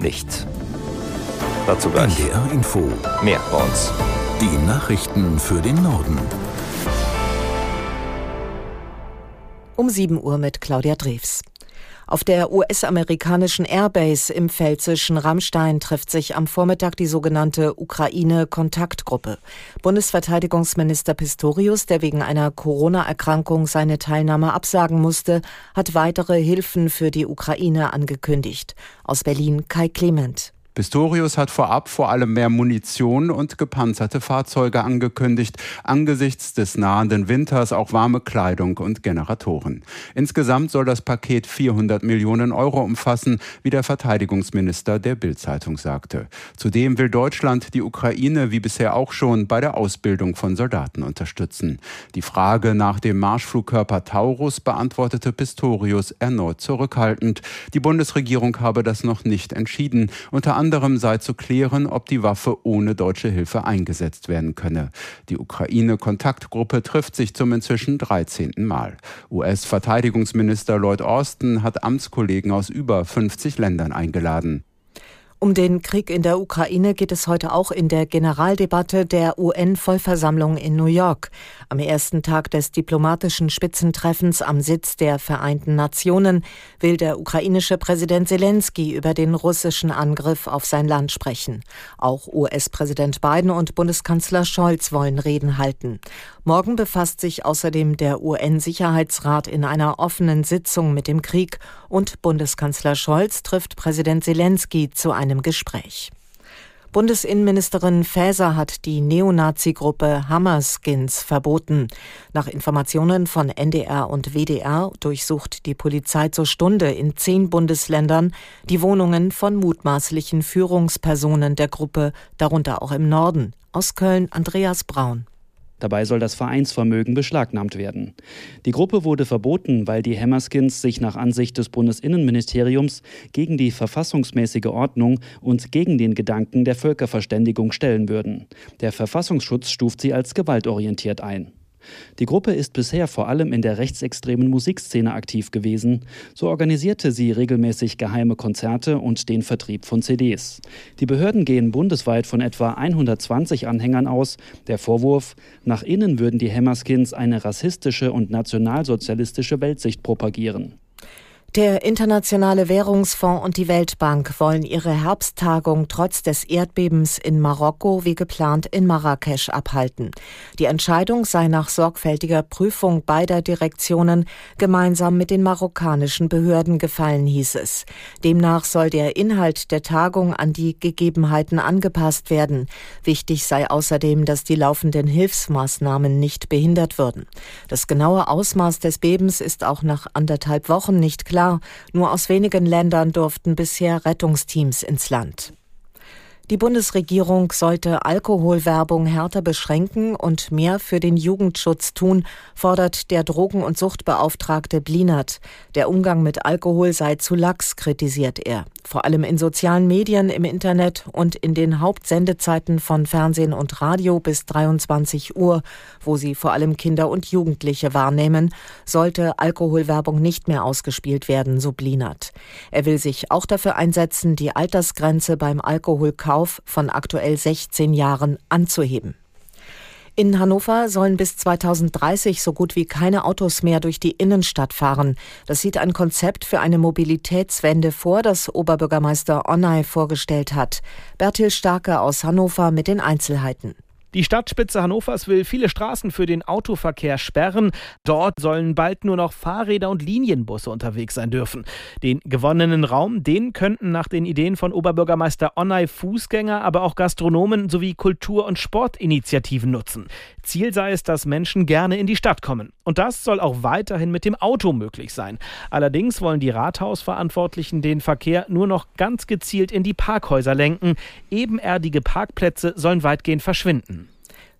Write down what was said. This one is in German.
nicht. Dazu gleich. NDR Info. Mehr bei uns. Die Nachrichten für den Norden. Um 7 Uhr mit Claudia Drews. Auf der US-amerikanischen Airbase im pfälzischen Rammstein trifft sich am Vormittag die sogenannte Ukraine-Kontaktgruppe. Bundesverteidigungsminister Pistorius, der wegen einer Corona-Erkrankung seine Teilnahme absagen musste, hat weitere Hilfen für die Ukraine angekündigt. Aus Berlin Kai Clement. Pistorius hat vorab vor allem mehr Munition und gepanzerte Fahrzeuge angekündigt, angesichts des nahenden Winters auch warme Kleidung und Generatoren. Insgesamt soll das Paket 400 Millionen Euro umfassen, wie der Verteidigungsminister der Bild-Zeitung sagte. Zudem will Deutschland die Ukraine wie bisher auch schon bei der Ausbildung von Soldaten unterstützen. Die Frage nach dem Marschflugkörper Taurus beantwortete Pistorius erneut zurückhaltend. Die Bundesregierung habe das noch nicht entschieden. Unter anderem sei zu klären, ob die Waffe ohne deutsche Hilfe eingesetzt werden könne. Die Ukraine-Kontaktgruppe trifft sich zum inzwischen 13. Mal. US-Verteidigungsminister Lloyd Austin hat Amtskollegen aus über 50 Ländern eingeladen. Um den Krieg in der Ukraine geht es heute auch in der Generaldebatte der UN-Vollversammlung in New York. Am ersten Tag des diplomatischen Spitzentreffens am Sitz der Vereinten Nationen will der ukrainische Präsident Zelensky über den russischen Angriff auf sein Land sprechen. Auch US-Präsident Biden und Bundeskanzler Scholz wollen Reden halten. Morgen befasst sich außerdem der UN-Sicherheitsrat in einer offenen Sitzung mit dem Krieg und Bundeskanzler Scholz trifft Präsident Zelensky zu einem Gespräch. Bundesinnenministerin Faeser hat die Neonazi-Gruppe Hammerskins verboten. Nach Informationen von NDR und WDR durchsucht die Polizei zur Stunde in zehn Bundesländern die Wohnungen von mutmaßlichen Führungspersonen der Gruppe, darunter auch im Norden. Aus Köln Andreas Braun. Dabei soll das Vereinsvermögen beschlagnahmt werden. Die Gruppe wurde verboten, weil die Hammerskins sich nach Ansicht des Bundesinnenministeriums gegen die verfassungsmäßige Ordnung und gegen den Gedanken der Völkerverständigung stellen würden. Der Verfassungsschutz stuft sie als gewaltorientiert ein. Die Gruppe ist bisher vor allem in der rechtsextremen Musikszene aktiv gewesen. So organisierte sie regelmäßig geheime Konzerte und den Vertrieb von CDs. Die Behörden gehen bundesweit von etwa 120 Anhängern aus. Der Vorwurf, nach innen würden die Hammerskins eine rassistische und nationalsozialistische Weltsicht propagieren. Der Internationale Währungsfonds und die Weltbank wollen ihre Herbsttagung trotz des Erdbebens in Marokko wie geplant in Marrakesch abhalten. Die Entscheidung sei nach sorgfältiger Prüfung beider Direktionen gemeinsam mit den marokkanischen Behörden gefallen, hieß es. Demnach soll der Inhalt der Tagung an die Gegebenheiten angepasst werden. Wichtig sei außerdem, dass die laufenden Hilfsmaßnahmen nicht behindert würden. Das genaue Ausmaß des Bebens ist auch nach anderthalb Wochen nicht klar klar, nur aus wenigen Ländern durften bisher Rettungsteams ins Land. Die Bundesregierung sollte Alkoholwerbung härter beschränken und mehr für den Jugendschutz tun, fordert der Drogen- und Suchtbeauftragte Blinert. Der Umgang mit Alkohol sei zu lax, kritisiert er. Vor allem in sozialen Medien, im Internet und in den Hauptsendezeiten von Fernsehen und Radio bis 23 Uhr, wo sie vor allem Kinder und Jugendliche wahrnehmen, sollte Alkoholwerbung nicht mehr ausgespielt werden, so Blinert. Er will sich auch dafür einsetzen, die Altersgrenze beim Alkoholkauf Kauf von aktuell 16 Jahren anzuheben. In Hannover sollen bis 2030 so gut wie keine Autos mehr durch die Innenstadt fahren. Das sieht ein Konzept für eine Mobilitätswende vor, das Oberbürgermeister Onnay vorgestellt hat. Bertil Starke aus Hannover mit den Einzelheiten. Die Stadtspitze Hannovers will viele Straßen für den Autoverkehr sperren. Dort sollen bald nur noch Fahrräder und Linienbusse unterwegs sein dürfen. Den gewonnenen Raum, den könnten nach den Ideen von Oberbürgermeister Onnay Fußgänger, aber auch Gastronomen sowie Kultur- und Sportinitiativen nutzen. Ziel sei es, dass Menschen gerne in die Stadt kommen. Und das soll auch weiterhin mit dem Auto möglich sein. Allerdings wollen die Rathausverantwortlichen den Verkehr nur noch ganz gezielt in die Parkhäuser lenken. Ebenerdige Parkplätze sollen weitgehend verschwinden.